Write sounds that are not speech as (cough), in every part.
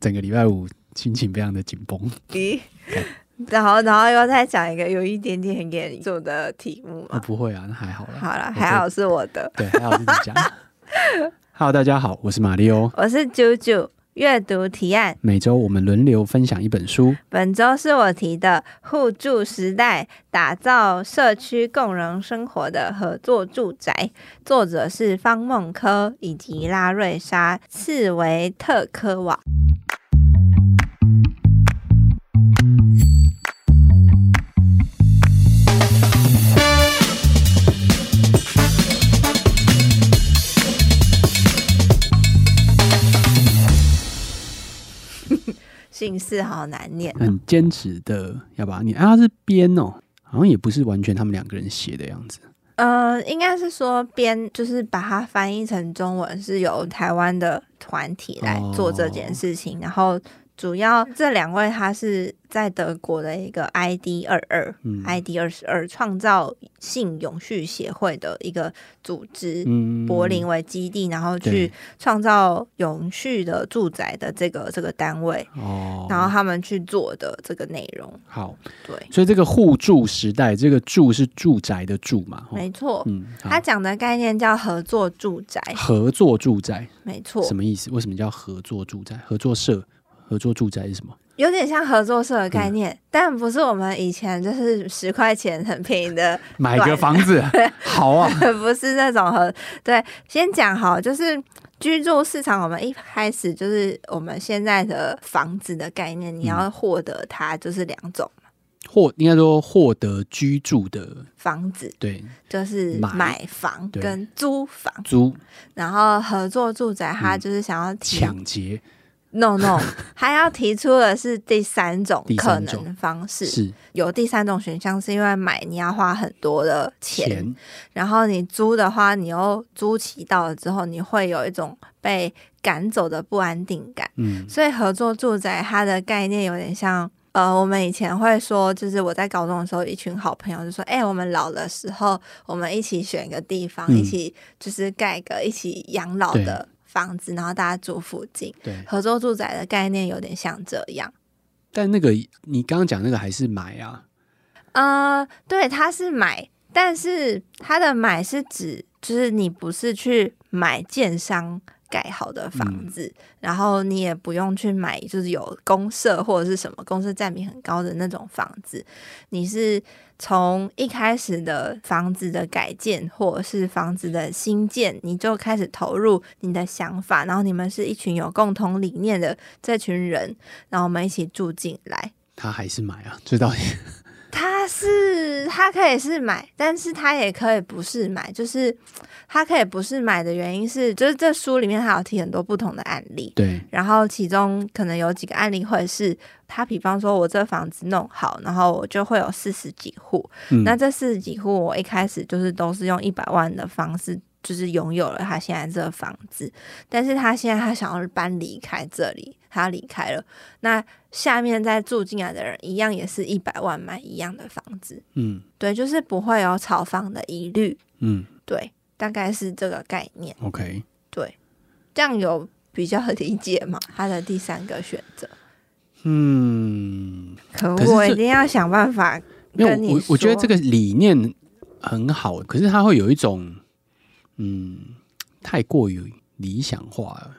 整个礼拜五心情非常的紧绷。咦？(laughs) 然后，然后又再讲一个有一点点很严肃的题目吗？不会啊，那还好啦。好了，还好是我的。对，还好是你讲。(laughs) Hello，大家好，我是马里欧，我是九九。阅读提案，每周我们轮流分享一本书。本周是我提的《互助时代：打造社区共融生活的合作住宅》，作者是方梦柯以及拉瑞莎·茨维特科瓦。姓氏好难念，很坚持的要把它念。啊，他是编哦，好像也不是完全他们两个人写的样子。呃，应该是说编，就是把它翻译成中文，是由台湾的团体来做这件事情，哦、然后。主要这两位，他是在德国的一个 ID 二二、嗯、ID 二十二创造性永续协会的一个组织，嗯、柏林为基地，然后去创造永续的住宅的这个这个单位，哦，然后他们去做的这个内容。好，对，所以这个互助时代，这个住是住宅的住嘛？没错，嗯，他讲的概念叫合作住宅，合作住宅，没错，什么意思？为什么叫合作住宅？合作社？合作住宅是什么？有点像合作社的概念，嗯、但不是我们以前就是十块钱很便宜的 (laughs) 买个房子 (laughs) (laughs) 好啊，不是那种合。对，先讲好，就是居住市场，我们一开始就是我们现在的房子的概念，你要获得它就是两种嘛，获应该说获得居住的房子，对，就是买。房跟租房。租，然后合作住宅，它就是想要抢劫。No No，(laughs) 还要提出的是第三种可能的方式，是有第三种选项，是因为买你要花很多的钱，钱然后你租的话，你又租期到了之后，你会有一种被赶走的不安定感。嗯，所以合作住宅它的概念有点像，呃，我们以前会说，就是我在高中的时候，一群好朋友就说，哎、欸，我们老的时候，我们一起选一个地方，嗯、一起就是盖个一起养老的。房子，然后大家住附近，对，合作住宅的概念有点像这样。但那个你刚刚讲那个还是买啊？呃，对，他是买，但是他的买是指，就是你不是去买建商盖好的房子，嗯、然后你也不用去买，就是有公社或者是什么公社占比很高的那种房子，你是。从一开始的房子的改建，或者是房子的新建，你就开始投入你的想法，然后你们是一群有共同理念的这群人，然后我们一起住进来。他还是买啊？这到底？(laughs) 他是他可以是买，但是他也可以不是买。就是 (tsk) 他可以不是买的原因是，就是这书里面他有提很多不同的案例。对，然后其中可能有几个案例会是，他比方说我这房子弄好，然后我就会有四十几户。嗯、那这四十几户，我一开始就是都是用一百万的方式，就是拥有了他现在这个房子。但是他现在他想要搬离开这里。他离开了，那下面再住进来的人一样也是一百万买一样的房子，嗯，对，就是不会有炒房的疑虑，嗯，对，大概是这个概念，OK，对，这样有比较理解吗？他的第三个选择，嗯，可我一定要想办法跟你说，我我觉得这个理念很好，可是他会有一种，嗯，太过于理想化了。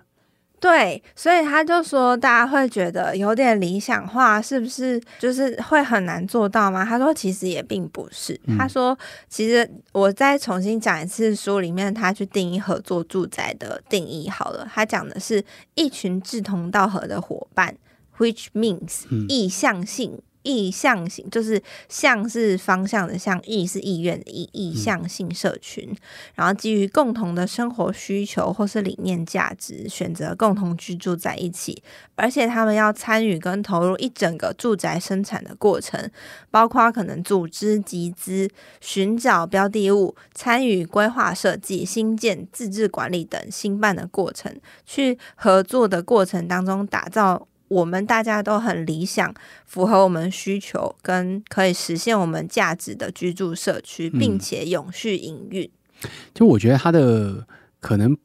对，所以他就说，大家会觉得有点理想化，是不是？就是会很难做到吗？他说，其实也并不是。嗯、他说，其实我再重新讲一次书里面他去定义合作住宅的定义好了。他讲的是一群志同道合的伙伴，which means、嗯、意向性。意向型就是向是方向的向，意是意愿的意，意向性社群，嗯、然后基于共同的生活需求或是理念价值，选择共同居住在一起，而且他们要参与跟投入一整个住宅生产的过程，包括可能组织集资、寻找标的物、参与规划设计、新建、自治管理等新办的过程，去合作的过程当中打造。我们大家都很理想，符合我们需求跟可以实现我们价值的居住社区，并且永续营运。就我觉得他的可能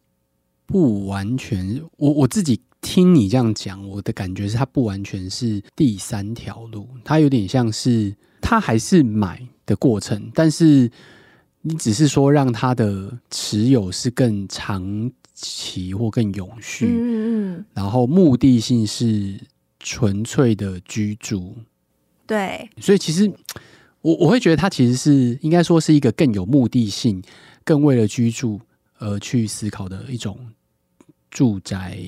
不完全，我我自己听你这样讲，我的感觉是它不完全是第三条路，它有点像是它还是买的过程，但是你只是说让它的持有是更长期或更永续，嗯嗯，然后目的性是纯粹的居住，对，所以其实我我会觉得它其实是应该说是一个更有目的性、更为了居住而去思考的一种住宅。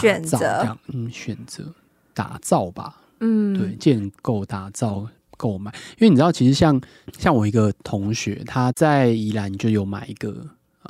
选择。这样，嗯，选择打造吧，嗯，对，建构、打造、购买，因为你知道，其实像像我一个同学，他在宜兰就有买一个，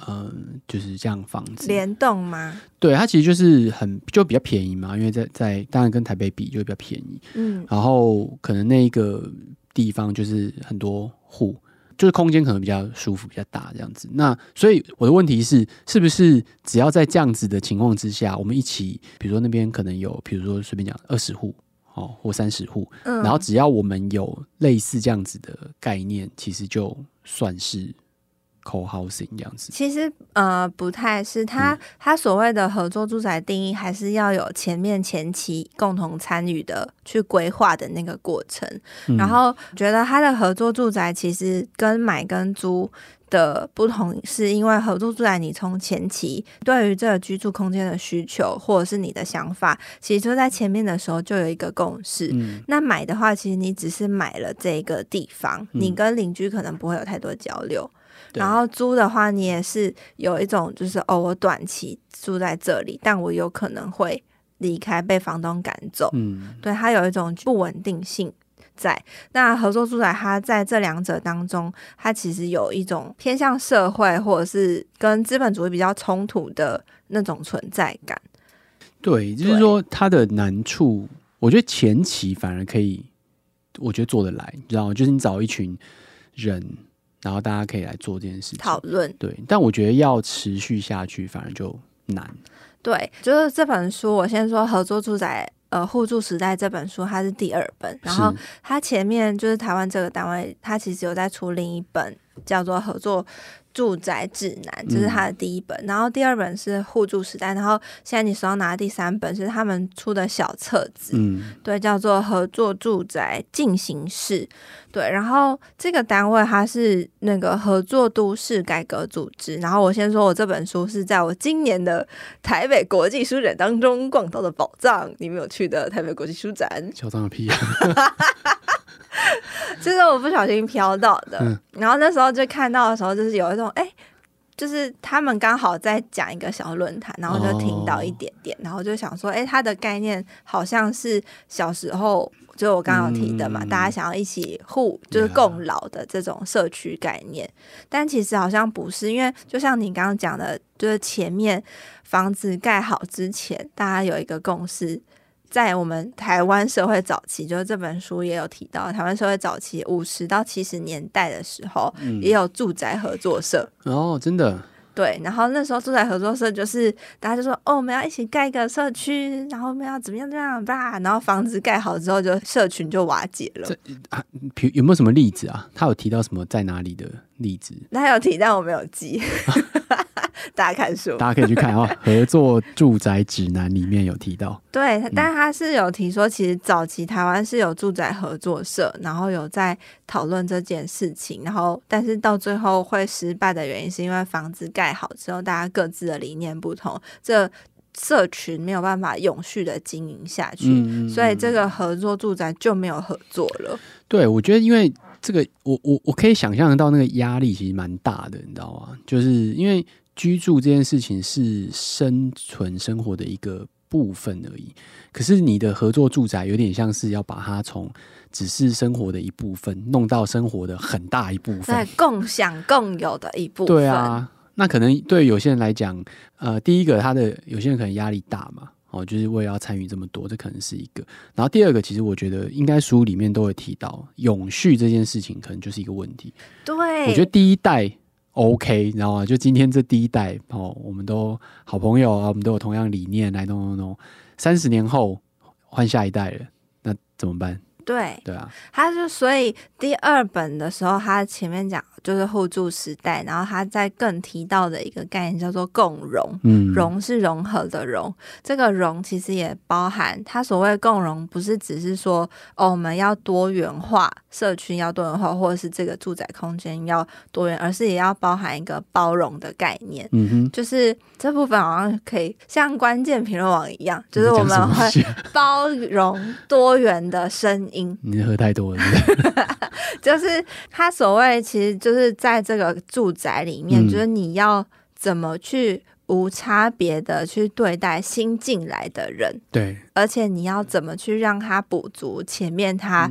嗯，就是这样房子，联动吗？对，它其实就是很就比较便宜嘛，因为在在当然跟台北比就会比较便宜，嗯，然后可能那一个地方就是很多户。就是空间可能比较舒服，比较大这样子。那所以我的问题是，是不是只要在这样子的情况之下，我们一起，比如说那边可能有，比如说随便讲二十户哦，或三十户，嗯，然后只要我们有类似这样子的概念，其实就算是。Co-housing 这样子，其实呃不太是他他所谓的合作住宅定义，还是要有前面前期共同参与的去规划的那个过程。嗯、然后觉得他的合作住宅其实跟买跟租的不同，是因为合作住宅你从前期对于这个居住空间的需求或者是你的想法，其实就在前面的时候就有一个共识。嗯、那买的话，其实你只是买了这个地方，嗯、你跟邻居可能不会有太多交流。然后租的话，你也是有一种，就是哦，我短期住在这里，但我有可能会离开，被房东赶走。嗯，对，它有一种不稳定性在。那合作住宅，它在这两者当中，它其实有一种偏向社会或者是跟资本主义比较冲突的那种存在感。对，就是说它的难处，我觉得前期反而可以，我觉得做得来，你知道吗？就是你找一群人。然后大家可以来做这件事情讨论，对，但我觉得要持续下去反而就难。对，就是这本书，我先说合作住宅，呃，互助时代这本书，它是第二本，然后它前面就是台湾这个单位，它其实有在出另一本叫做合作住宅指南，这、就是他的第一本，嗯，然后第二本是互助时代，然后现在你手上拿的第三本是他们出的小册子，嗯，对，叫做合作住宅进行式，对，然后这个单位它是那个合作都市改革组织，然后我先说我这本书是在我今年的台北国际书展当中逛到的宝藏，你没有去的台北国际书展，嚣张个屁啊！(laughs) (laughs) 这是我不小心飘到的，嗯，然后那时候就看到的时候，就是有一种哎，就是他们刚好在讲一个小论坛，然后就听到一点点，哦，然后就想说，哎，它的概念好像是小时候就我刚刚提的嘛，嗯，大家想要一起互就是共老的这种社区概念，但其实好像不是，因为就像你刚刚讲的，就是前面房子盖好之前，大家有一个共识。在我们台湾社会早期，就是这本书也有提到，台湾社会早期五十到七十年代的时候，嗯，也有住宅合作社哦，真的。对，然后那时候住宅合作社就是大家就说，哦，我们要一起盖一个社区，然后我们要怎么样怎么样吧，然后房子盖好之后，就社群就瓦解了。这啊，有没有什么例子啊？他有提到什么在哪里的例子？他有提，但我没有记。(laughs) (laughs) 大家看书，大家可以去看哦。(laughs) 合作住宅指南里面有提到，对，但他是有提说，其实早期台湾是有住宅合作社，然后有在讨论这件事情，然后但是到最后会失败的原因，是因为房子盖好之后，大家各自的理念不同，这社群没有办法永续的经营下去，嗯，所以这个合作住宅就没有合作了。对，我觉得因为这个，我我我可以想象得到那个压力其实蛮大的，你知道吗？就是因为。居住这件事情是生存生活的一个部分而已，可是你的合作住宅有点像是要把它从只是生活的一部分弄到生活的很大一部分，在共享共有的一部分。对啊，那可能对有些人来讲，呃，第一个他的有些人可能压力大嘛，哦，就是为了要参与这么多，这可能是一个。然后第二个，其实我觉得应该书里面都会提到永续这件事情，可能就是一个问题。对，我觉得第一代。OK，你知道吗？就今天这第一代哦，我们都好朋友啊，我们都有同样理念来弄弄弄。三十年后换下一代了，那怎么办？对。对啊，他就所以第二本的时候，他前面讲就是互助时代，然后他在更提到的一个概念叫做共融，嗯，融是融合的融，这个融其实也包含他所谓共融，不是只是说哦我们要多元化，社区要多元化，或者是这个住宅空间要多元，而是也要包含一个包容的概念，嗯哼，就是这部分好像可以像关键评论网一样，就是我们会包容多元的声音。你喝太多了是是？(laughs) 就是他所谓，其实就是在这个住宅里面，嗯、就是你要怎么去无差别的去对待新进来的人，对，而且你要怎么去让他补足前面他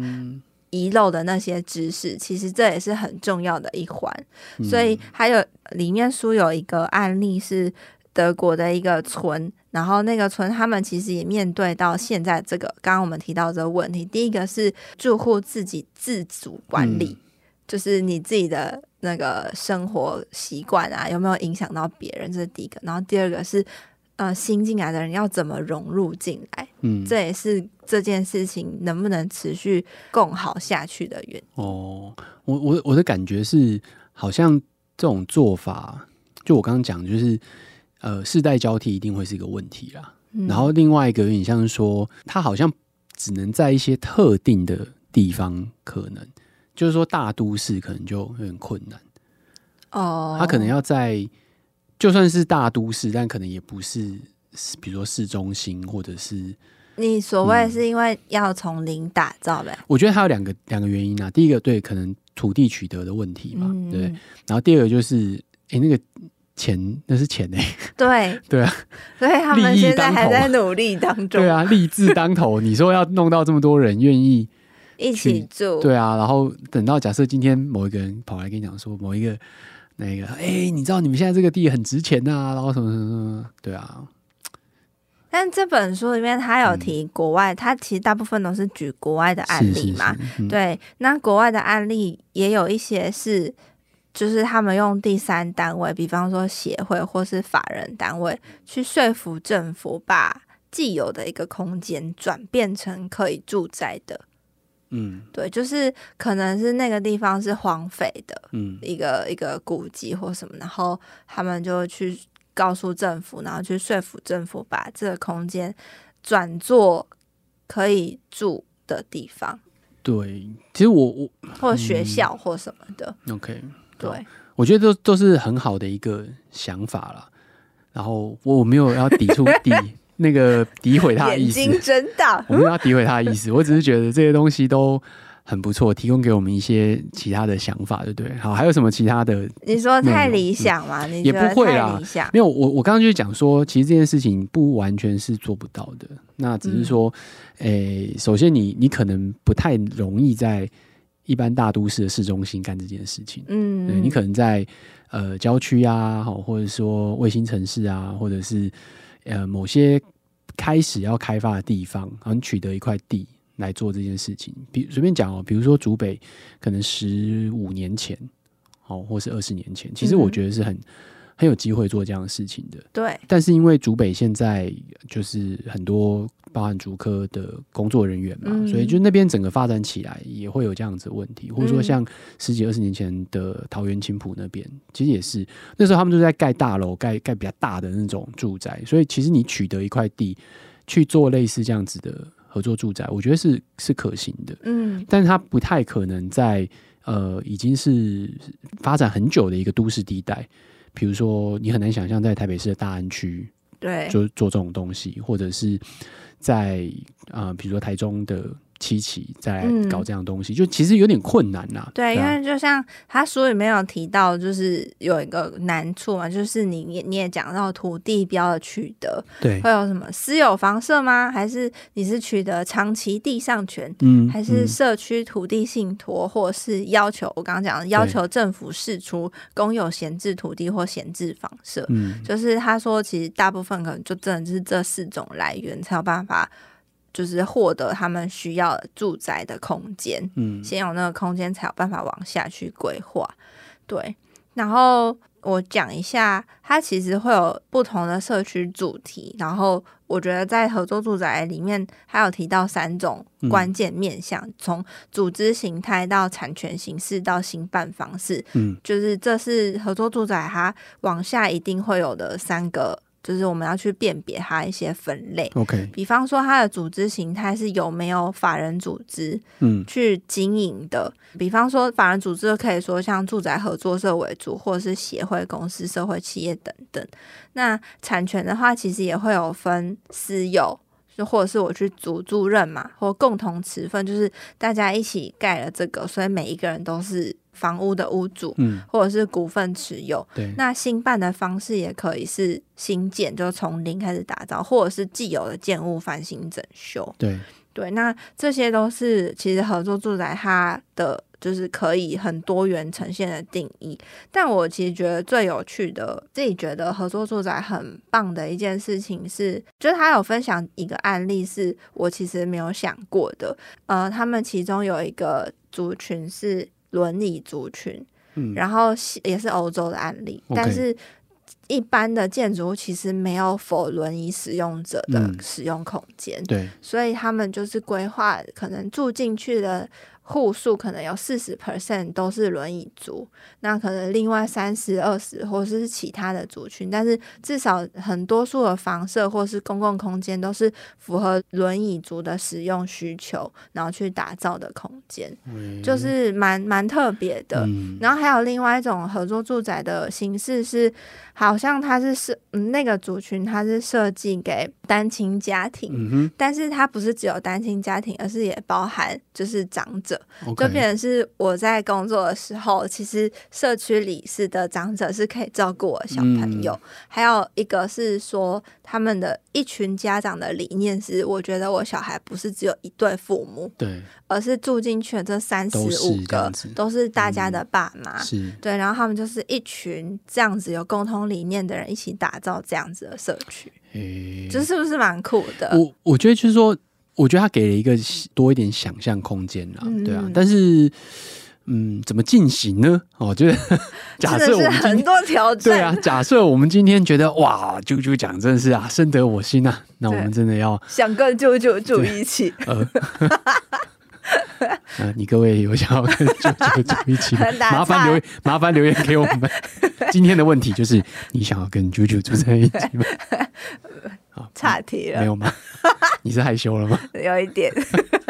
遗漏的那些知识，嗯、其实这也是很重要的一环。嗯、所以还有里面书有一个案例是德国的一个村。然后那个村，他们其实也面对到现在这个刚刚我们提到这个问题。第一个是住户自己自主管理，嗯、就是你自己的那个生活习惯啊，有没有影响到别人？这是第一个。然后第二个是，呃，新进来的人要怎么融入进来？嗯，这也是这件事情能不能持续共好下去的原因。哦，我我我的感觉是，好像这种做法，就我刚刚讲，就是。呃，世代交替一定会是一个问题啦。嗯、然后另外一个有点像是说，它好像只能在一些特定的地方可能，就是说大都市可能就有点困难。哦，它可能要在就算是大都市，但可能也不是，比如说市中心或者是。你所谓是因为要从零打造呗、嗯？我觉得它有两个两个原因啊。第一个对，可能土地取得的问题嘛，嗯、对。然后第二个就是，哎、欸，那个。钱那是钱呢、欸，(laughs) 对。对啊，所以他们现在还在努力当中。对啊，立志当头，(laughs) 你说要弄到这么多人愿意一起住，对啊，然后等到假设今天某一个人跑来跟你讲说，某一个那个，哎、欸，你知道你们现在这个地很值钱啊，然后什么什么什么，对啊。但这本书里面他有提国外，他、嗯、其实大部分都是举国外的案例嘛，是是是嗯、对，那国外的案例也有一些是。就是他们用第三单位，比方说协会或是法人单位，去说服政府把既有的一个空间转变成可以住宅的。嗯，对，就是可能是那个地方是荒废的，嗯，一个一个古迹或什么，然后他们就去告诉政府，然后去说服政府把这个空间转做可以住的地方。对，其实我我或学校或什么的。嗯、OK。对，我觉得都都是很好的一个想法了。然后我没有要抵触 (laughs) 抵那个诋毁他的意思，眼睛睁大，我没有要诋毁他的意思。(laughs) 我只是觉得这些东西都很不错，提供给我们一些其他的想法，对不对？好，还有什么其他的？你说太理想吗？你、也不会啦，没有。我我刚刚就讲说，其实这件事情不完全是做不到的。那只是说，诶、嗯欸，首先你你可能不太容易在。一般大都市的市中心干这件事情，嗯，对，你可能在呃郊区啊，好，或者说卫星城市啊，或者是呃某些开始要开发的地方，然后你取得一块地来做这件事情。比随便讲哦，比如说竹北，可能十五年前，好，或是二十年前，其实我觉得是很。很有机会做这样的事情的，对。但是因为竹北现在就是很多包含竹科的工作人员嘛，嗯、所以就那边整个发展起来也会有这样子的问题，或者说像十几二十年前的桃园青浦那边，其实也是那时候他们都在盖大楼，盖盖比较大的那种住宅，所以其实你取得一块地去做类似这样子的合作住宅，我觉得是是可行的，嗯。但是它不太可能在呃已经是发展很久的一个都市地带。比如说，你很难想象在台北市的大安区，对，就做这种东西，或者是在啊、呃，比如说台中的。七期在搞这样东西，嗯、就其实有点困难呐、啊。对，因为就像他书里面有提到，就是有一个难处嘛，就是你你你也讲到土地标的取得，对，会有什么私有房舍吗？还是你是取得长期地上权？嗯，还是社区土地信托，或是要求我刚刚讲的要求政府释出公有闲置土地或闲置房舍？嗯，就是他说，其实大部分可能就真的就是这四种来源才有办法。就是获得他们需要的住宅的空间，嗯，先有那个空间才有办法往下去规划，对。然后我讲一下，它其实会有不同的社区主题，然后我觉得在合作住宅里面还有提到三种关键面向，嗯、从组织形态到产权形式到兴办方式，嗯，就是这是合作住宅它往下一定会有的三个。就是我们要去辨别它一些分类，OK，比方说它的组织形态是有没有法人组织，嗯，去经营的。嗯、比方说法人组织可以说像住宅合作社为主，或者是协会、公司、社会企业等等。那产权的话，其实也会有分私有，就或者是我去组租任嘛，或共同持份，就是大家一起盖了这个，所以每一个人都是。房屋的屋主，嗯，或者是股份持有，对，那新办的方式也可以是新建，就从零开始打造，或者是既有的建物翻新整修，对对，那这些都是其实合作住宅它的就是可以很多元呈现的定义。但我其实觉得最有趣的，自己觉得合作住宅很棒的一件事情是，就是他有分享一个案例，是我其实没有想过的，呃，他们其中有一个族群是。轮椅族群，嗯，然后也是欧洲的案例，嗯，但是一般的建筑物其实没有 for 轮椅使用者的使用空间，嗯，对，所以他们就是规划可能住进去的。户数可能有四十 percent 都是轮椅族，那可能另外三十、二十或者是其他的族群，但是至少很多数的房舍或是公共空间都是符合轮椅族的使用需求，然后去打造的空间，嗯、就是蛮蛮特别的。嗯、然后还有另外一种合作住宅的形式是，好像它是设、嗯、那个族群，它是设计给单亲家庭，嗯、但是它不是只有单亲家庭，而是也包含就是长者。就变成是我在工作的时候，其实社区里是的长者是可以照顾我小朋友，嗯、还有一个是说他们的一群家长的理念是，我觉得我小孩不是只有一对父母，对，而是住进去的这三十五个都是，大家的爸妈，嗯、是对，然后他们就是一群这样子有共同理念的人一起打造这样子的社区，这、欸、是不是蛮酷的？我我觉得就是说。我觉得他给了一个多一点想象空间啦，嗯、对啊，但是，嗯，怎么进行呢？(laughs) 哦，就是假设我们很多挑战，对啊，假设我们今天觉得哇，啾啾讲真的是啊，深得我心啊，那我们真的要想跟啾啾住一起。呃，(laughs) 呃，你各位有想要跟啾啾住一起吗？(laughs) 麻烦留麻烦留言给我们。今天的问题就是，你想要跟啾啾住在一起吗？好，(laughs) 岔题了，没有吗？(laughs) 你是害羞了吗？有一点。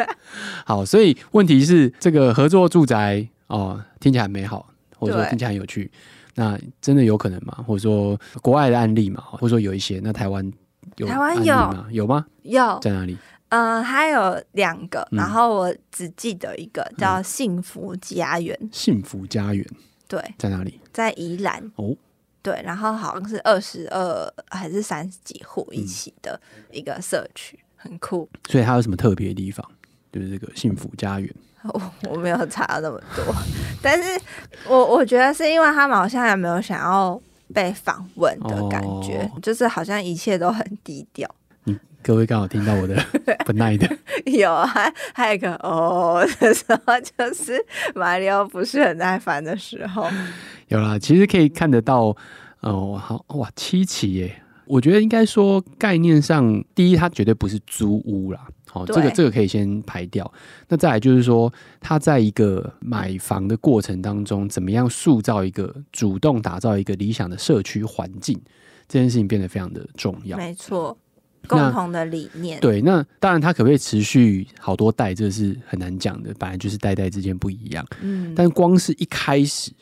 (laughs) 好，所以问题是这个合作住宅哦，听起来很美好，或者说听起来很有趣。那真的有可能吗？或者说国外的案例嘛？或者说有一些，那台湾有台湾有吗？有吗？有在哪里？嗯、呃，还有两个，然后我只记得一个叫幸福家园。幸福家园，对，在哪里？在宜兰哦。对，然后好像是二十二还是三十几户一起的一个社区，嗯、很酷。所以它有什么特别的地方？就是这个幸福家园。(laughs) 我我没有查到那么多，(laughs) 但是我我觉得是因为他们好像也没有想要被访问的感觉，哦、就是好像一切都很低调。你各位刚好听到我的 (laughs) 不耐的，有啊，还有一个哦的时候，就是马里奥不是很耐烦的时候。有啦，其实可以看得到，哦，好哇，七期耶！我觉得应该说概念上，第一，它绝对不是租屋啦，好、哦，这个这个可以先排掉。那再来就是说，它在一个买房的过程当中，怎么样塑造一个主动打造一个理想的社区环境，这件事情变得非常的重要。没错，共同的理念。对，那当然它可不可以持续好多代，这是很难讲的，本来就是代代之间不一样。嗯，但光是一开始。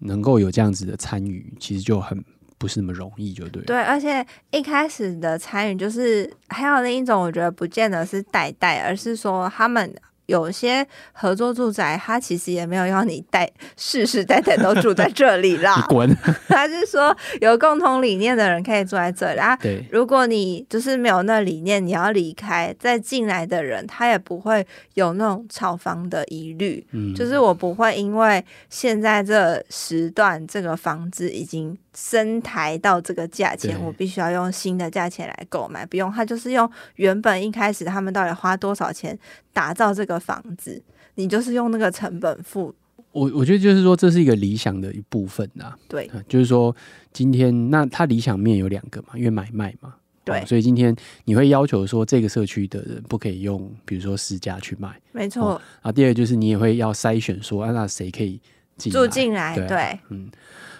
能够有这样子的参与，其实就很不是那么容易，就对。对，而且一开始的参与，就是还有另一种，我觉得不见得是代代，而是说他们。有些合作住宅，他其实也没有要你代世世代代都住在这里啦。(laughs) 滚！(laughs) 他是说有共同理念的人可以住在这里啊。对，如果你就是没有那理念，你要离开，再进来的人他也不会有那种炒房的疑虑。嗯，就是我不会因为现在这时段这个房子已经。升台到这个价钱，我必须要用新的价钱来购买，不用，他就是用原本一开始他们到底花多少钱打造这个房子，你就是用那个成本付我我觉得就是说，这是一个理想的一部分啊。对，就是说今天那它理想面有两个嘛，因为买卖嘛。对、哦，所以今天你会要求说，这个社区的人不可以用，比如说私家去卖。没错。哦、啊，第二就是你也会要筛选说，啊，那谁可以进住进来？对，啊、对，嗯。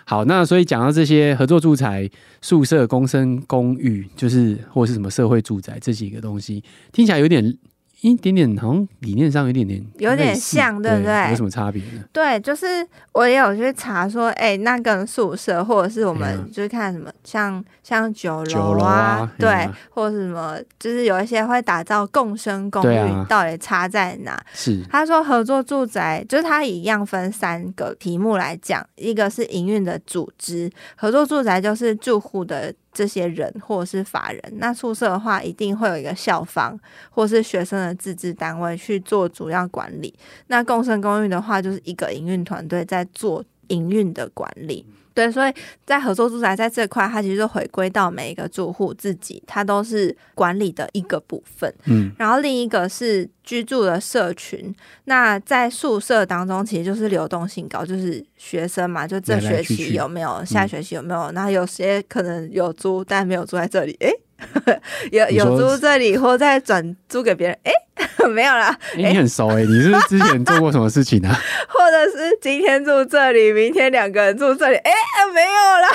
好，那所以讲到这些合作住宅、宿舍、公生公寓，就是或是什么社会住宅这几个东西，听起来有点。一点点，好像理念上有点点有点像，对不对？有什么差别呢？对，就是我也有去查说，哎、欸，那跟宿舍或者是我们就是看什么，像像酒楼啊，啊对，啊、或者是什么，就是有一些会打造共生公寓，到底差在哪？是他说合作住宅，就是他一样分三个题目来讲，一个是营运的组织，合作住宅就是住户的。这些人或者是法人，那宿舍的话一定会有一个校方或是学生的自治单位去做主要管理。那共生公寓的话，就是一个营运团队在做营运的管理。对，所以在合作住宅在这块，它其实就回归到每一个住户自己，它都是管理的一个部分。嗯，然后另一个是居住的社群。那在宿舍当中，其实就是流动性高，就是学生嘛，就这学期有没有，来来去去下学期有没有？那、嗯、有些可能有租，但没有住在这里。诶。(laughs) 有有租这里，或再转租给别人？哎、欸，(laughs) 没有啦。欸欸、你很熟哎、欸，你是不是之前做过什么事情啊？(laughs) 或者是今天住这里，明天两个人住这里？哎、欸，没有啦。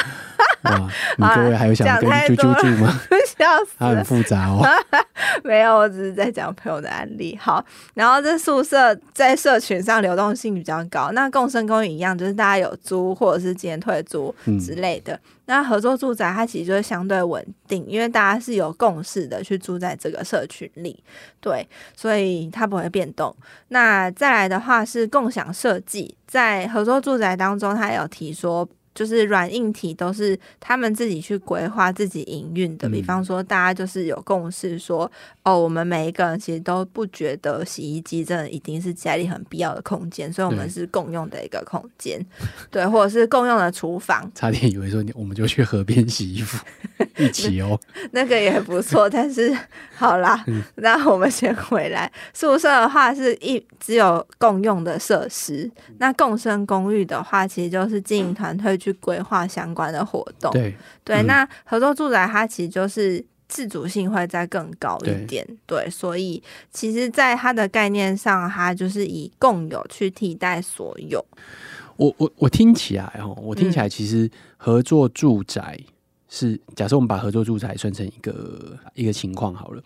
(laughs) 哇，你各位还有想跟猪猪住吗？(laughs) 笑死，他很复杂哦。(laughs) 没有，我只是在讲朋友的案例。好，然后这宿舍在社群上流动性比较高，那共生公寓一样，就是大家有租或者是今天退租之类的。嗯、那合作住宅它其实就是相对稳定，因为大家是有共识的去住在这个社群里，对，所以它不会变动。那再来的话是共享设计，在合作住宅当中，它有提说。就是软硬体都是他们自己去规划、自己营运的。比方说，大家就是有共识说，哦，我们每一个人其实都不觉得洗衣机真的一定是家里很必要的空间，所以我们是共用的一个空间，对，或者是共用的厨房。差点以为说你，我们就去河边洗衣服一起哦，(laughs) 那个也不错。但是好啦，那我们先回来宿舍的话，是一只有共用的设施。那共生公寓的话，其实就是经营团队。去规划相关的活动，对对，嗯、那合作住宅它其实就是自主性会再更高一点，对，对，所以其实，在它的概念上，它就是以共有去替代所有。我我我听起来哦，我听起来其实合作住宅是，嗯、假设我们把合作住宅算成一个一个情况好了，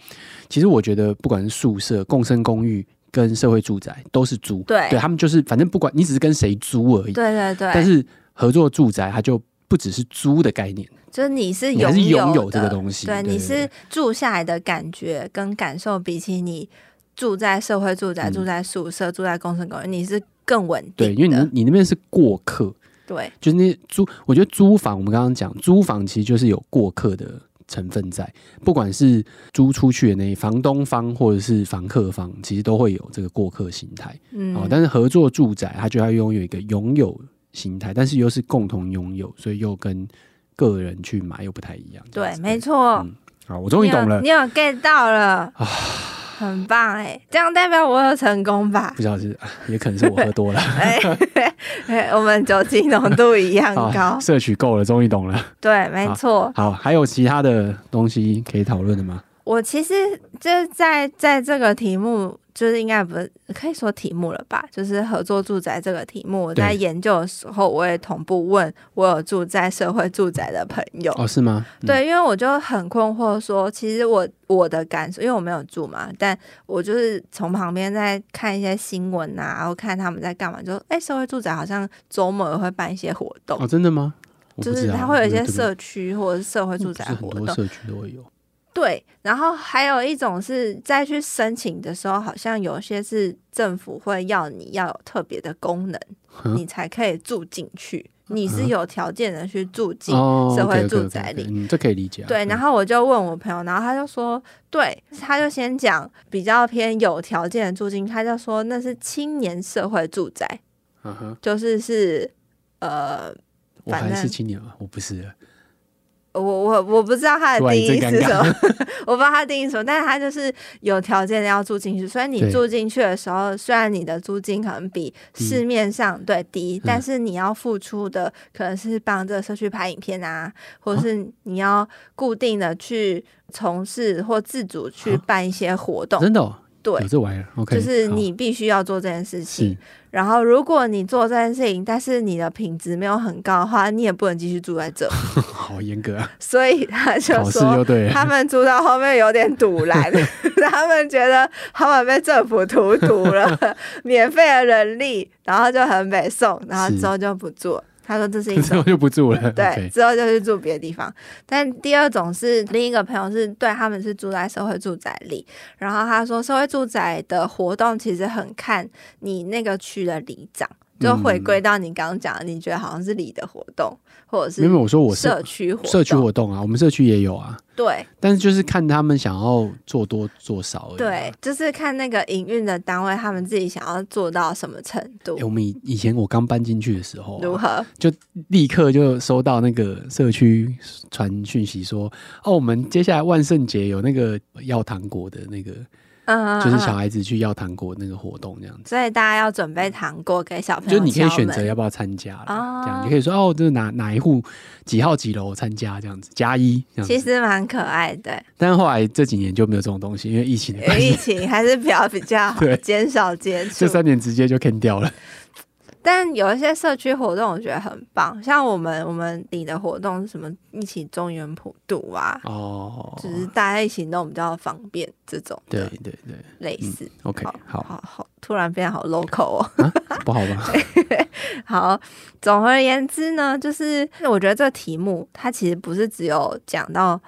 其实我觉得不管是宿舍、共生公寓跟社会住宅都是租，对，对他们就是反正不管你只是跟谁租而已，对对对，但是。合作住宅，它就不只是租的概念，就是你是拥有，这个东西，对，对你是住下来的感觉跟感受，比起你住在社会住宅、嗯、住在宿舍、住在共生公寓，你是更稳定。对，因为你你那边是过客，对，就是那租，我觉得租房，我们刚刚讲租房其实就是有过客的成分在，不管是租出去的那房东方或者是房客方，其实都会有这个过客心态。嗯，哦，但是合作住宅，它就要拥有一个拥有。心态，但是又是共同拥有，所以又跟个人去买又不太一样。对，没错。嗯，好，我终于懂了，你有 get 到了啊，很棒哎，这样代表我有成功吧？不知道是，(laughs) 也可能是我喝多了。(laughs) 哎，(laughs) 我们酒精浓度一样高，摄取够了，终于懂了。对，没错。好，还有其他的东西可以讨论的吗？我其实就在在这个题目。就是应该不是可以说题目了吧？就是合作住宅这个题目，我在研究的时候，我也同步问我有住在社会住宅的朋友。哦，是吗？嗯、对，因为我就很困惑，说其实我我的感受，因为我没有住嘛，但我就是从旁边在看一些新闻啊，然后看他们在干嘛，就哎、欸，社会住宅好像周末也会办一些活动。哦，真的吗？就是他会有一些社区或者是社会住宅活动，社区都会有。对，然后还有一种是在去申请的时候，好像有些是政府会要你要有特别的功能，嗯、你才可以住进去。你是有条件的去住进社会住宅里，嗯，这可以理解、啊。对，然后我就问我朋友，然后他就说，对，他就先讲比较偏有条件的住进，他就说那是青年社会住宅，嗯哼，就是是呃，我还是青年吗？我不是。我我 (laughs) 我不知道他的定义是什么，我不知道它定义什么，但是他就是有条件的要住进去。所以你住进去的时候，虽然你的租金可能比市面上对低，但是你要付出的可能是帮这个社区拍影片啊，或者是你要固定的去从事或自主去办一些活动。真的、哦。对，有这玩意儿，OK，就是你必须要做这件事情。然后，如果你做这件事情，但是你的品质没有很高的话，你也不能继续住在这。(laughs) 好严格啊！所以他就说，他们住到后面有点赌烂，(laughs) 他们觉得他们被政府荼毒了，(laughs) 免费的人力，然后就很北宋，然后之后就不做。他说这是一种，(laughs) 之后就不住了。对，Okay. 之后就去住别的地方。但第二种是另一个朋友是对他们是住在社会住宅里，然后他说社会住宅的活动其实很看你那个区的里长。就回归到你刚刚讲的，你觉得好像是里的活动，或者是因为我说我社区社区活动啊，我们社区也有啊。对，但是就是看他们想要做多做少而已。对，就是看那个营运的单位他们自己想要做到什么程度。欸、我们以以前我刚搬进去的时候、啊，如何就立刻就收到那个社区传讯息说，哦，我们接下来万圣节有那个要糖果的那个。嗯，就是小孩子去要糖果那个活动这样子，所以大家要准备糖果给小朋友。就你可以选择要不要参加了，哦、这样你可以说哦，这是哪哪一户几号几楼参加这样子加一，这样子其实蛮可爱的。但是后来这几年就没有这种东西，因为疫情的关系，(laughs) 疫情还是比较比较 (laughs) 减少接触。这三年直接就 can 掉了。但有一些社区活动，我觉得很棒，像我们我们里的活动是什么一起中原普渡啊，哦，就是大家一起弄比较方便这种，对对对，类似。嗯、OK，好好好，好，突然变好 local 哦，啊、不好吧？(laughs) 好，总而言之呢，就是我觉得这个题目它其实不是只有讲到。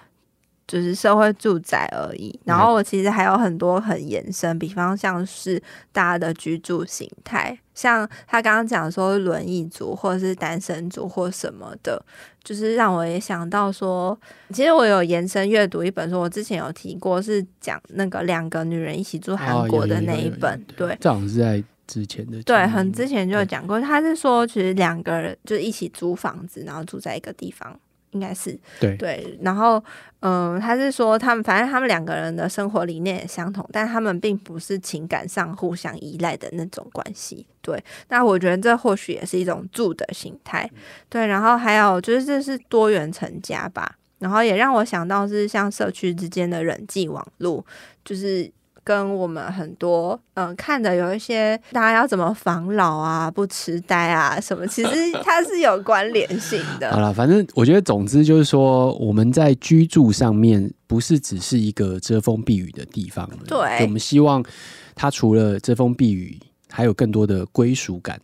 就是社会住宅而已，然后我其实还有很多很延伸，比方像是大家的居住形态，像他刚刚讲说轮椅族或者是单身族或什么的，就是让我也想到说，其实我有延伸阅读一本书，我之前有提过，是讲那个两个女人一起住韩国的那一本，对，这好像是在之前的，对，很之前就有讲过，他是说其实两个人就一起租房子，然后住在一个地方。应该是对对，然后嗯、呃，他是说他们反正他们两个人的生活理念也相同，但他们并不是情感上互相依赖的那种关系。对，那我觉得这或许也是一种住的心态。对，然后还有就是这是多元成家吧，然后也让我想到是像社区之间的人际网络，就是。跟我们很多嗯、呃、看的有一些，大家要怎么防老啊、不痴呆啊什么，(laughs) 其实它是有关联性的。好了，反正我觉得，总之就是说，我们在居住上面不是只是一个遮风避雨的地方。对，我们希望它除了遮风避雨，还有更多的归属感。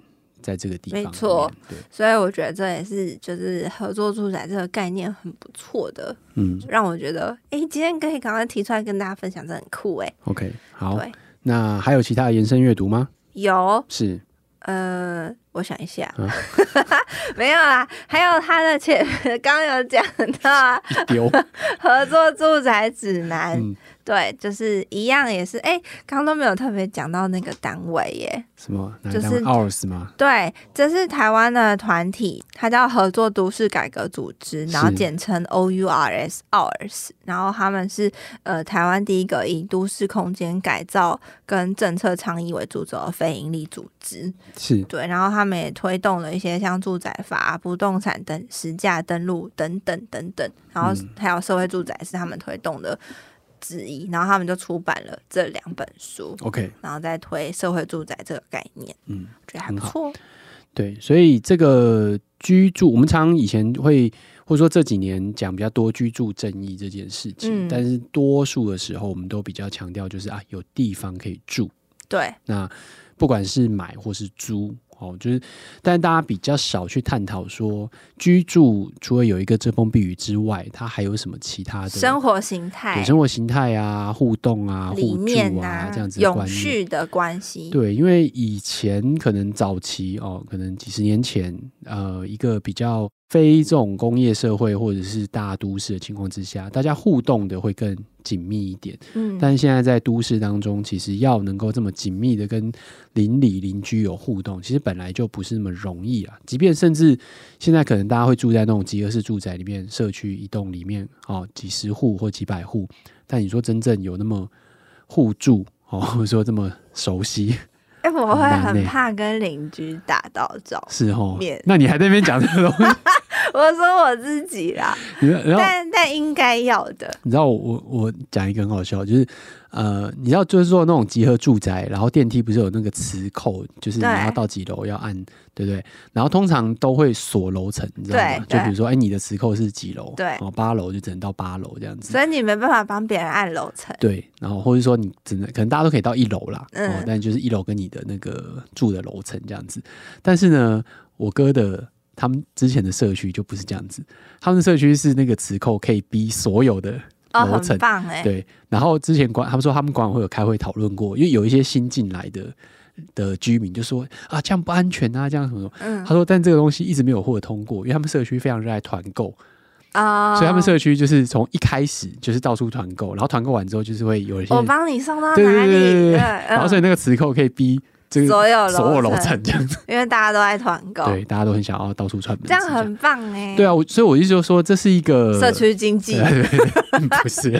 在这个地方，没错，对，所以我觉得这也是就是合作住宅这个概念很不错的，嗯，让我觉得，哎、欸，今天可以赶快提出来跟大家分享，这很酷，哎，OK，好，那还有其他的延伸阅读吗？有，是，呃，我想一下，啊、(laughs) 没有啦，还有他的前刚刚有讲到 (laughs) 丢。(laughs) 合作住宅指南。嗯对，就是一样，也是哎，刚刚都没有特别讲到那个单位耶。什么？就是 OURS 吗？对，这是台湾的团体，它叫合作都市改革组织，然后简称 OURS，OURS。然后他们是呃台湾第一个以都市空间改造跟政策倡议为主轴的非营利组织。是对，然后他们也推动了一些像住宅法、不动产等实价登录等等等等，然后还有社会住宅是他们推动的。之一，然后他们就出版了这两本书，OK，然后再推社会住宅这个概念，嗯，觉得还不错。对，所以这个居住，我们常常以前会或者说这几年讲比较多居住正义这件事情，嗯，但是多数的时候我们都比较强调就是啊，有地方可以住。对，那不管是买或是租。哦，就是，但大家比较少去探讨说，居住除了有一个遮风避雨之外，它还有什么其他的生活形态？生活形态啊，互动啊，互助啊，这样子永续的关系。对，因为以前可能早期哦，可能几十年前，呃一个比较非这种工业社会或者是大都市的情况之下，大家互动的会更紧密一点。嗯，但是现在在都市当中，其实要能够这么紧密的跟邻里邻居有互动，其实本来就不是那么容易啊。即便甚至现在可能大家会住在那种集合式住宅里面，社区一栋里面哦，几十户或几百户，但你说真正有那么互助哦，或者说这么熟悉？哎、欸，我会很怕跟邻居打到照面，是哦。那你还在那边讲这个东西？我说我自己啦，(laughs) 但但应该要的。你知道我我讲一个很好笑，就是呃，你知道就是说那种集合住宅，然后电梯不是有那个磁扣，就是你要到几楼要按，对不对？然后通常都会锁楼层，你知道吗？就比如说，哎、欸，你的磁扣是几楼？对，然后八楼就只能到八楼这样子。所以你没办法帮别人按楼层。对，然后或者说你只能可能大家都可以到一楼啦，嗯，但就是一楼跟你的那个住的楼层这样子。但是呢，我哥的。他们之前的社区就不是这样子，他们的社区是那个磁扣可以逼所有的楼层，哦欸、对。然后之前管他们说，他们管委会有开会讨论过，因为有一些新进来的的居民就说啊，这样不安全啊，这样什么什么。嗯、他说，但这个东西一直没有获得通过，因为他们社区非常热爱团购。所以他们社区就是从一开始就是到处团购，然后团购完之后就是会有一些我帮你送到哪里，然后所以那个磁扣可以逼。所有所有楼层这样子，(laughs) 因为大家都在团购，对，大家都很想要到处串门，这样很棒哎。对啊，我所以我意思就是说，这是一个社区经济，(laughs) 不是，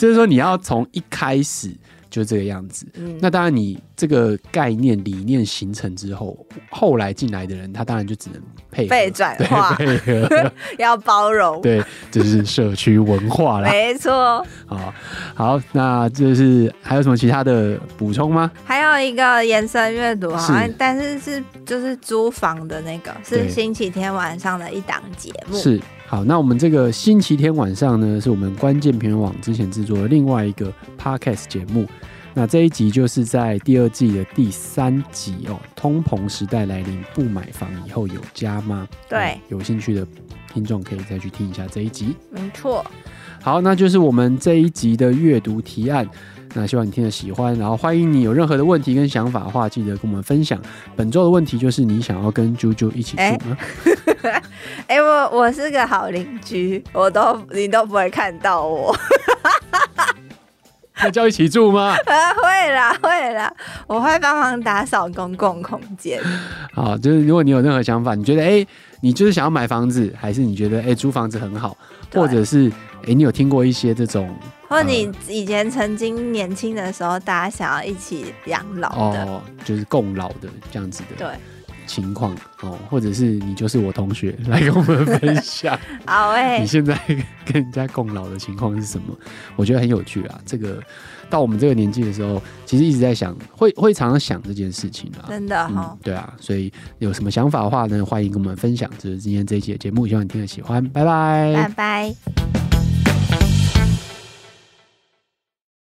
就是说你要从一开始。就这个样子。嗯，那当然，你这个概念理念形成之后，后来进来的人，他当然就只能配合被转化，(laughs) 配合 (laughs) 要包容。对，这是社区文化了。没错。好，好，那这是还有什么其他的补充吗？还有一个延伸阅读，好像但是是就是租房的那个，是星期天晚上的一档节目。是。好，那我们这个星期天晚上呢，是我们关键评论网之前制作的另外一个 podcast 节目。那这一集就是在第二季的第三集哦。通膨时代来临，不买房以后有家吗？对、嗯，有兴趣的听众可以再去听一下这一集。没错。好，那就是我们这一集的阅读提案。那希望你听了喜欢，然后欢迎你有任何的问题跟想法的话，记得跟我们分享。本周的问题就是你想要跟啾啾一起住吗？哎、欸 (laughs) 欸，我我是个好邻居，我都你都不会看到我。(laughs) 那叫一起住吗？(laughs) 会啦会啦，我会帮忙打扫公共空间。好，就是如果你有任何想法，你觉得哎、欸，你就是想要买房子，还是你觉得哎、欸、租房子很好，对或者是哎、欸、你有听过一些这种？或你以前曾经年轻的时候，大家想要一起养老的，哦，就是共老的这样子的，对情况哦，或者是你就是我同学来跟我们分享，(laughs) 好哎，你现在跟人家共老的情况是什么？我觉得很有趣啊。这个到我们这个年纪的时候，其实一直在想，会会常常想这件事情啊，真的嗯，对啊，所以有什么想法的话呢，欢迎跟我们分享。这、就是今天这一期的节目，希望你听了喜欢，拜拜，拜拜。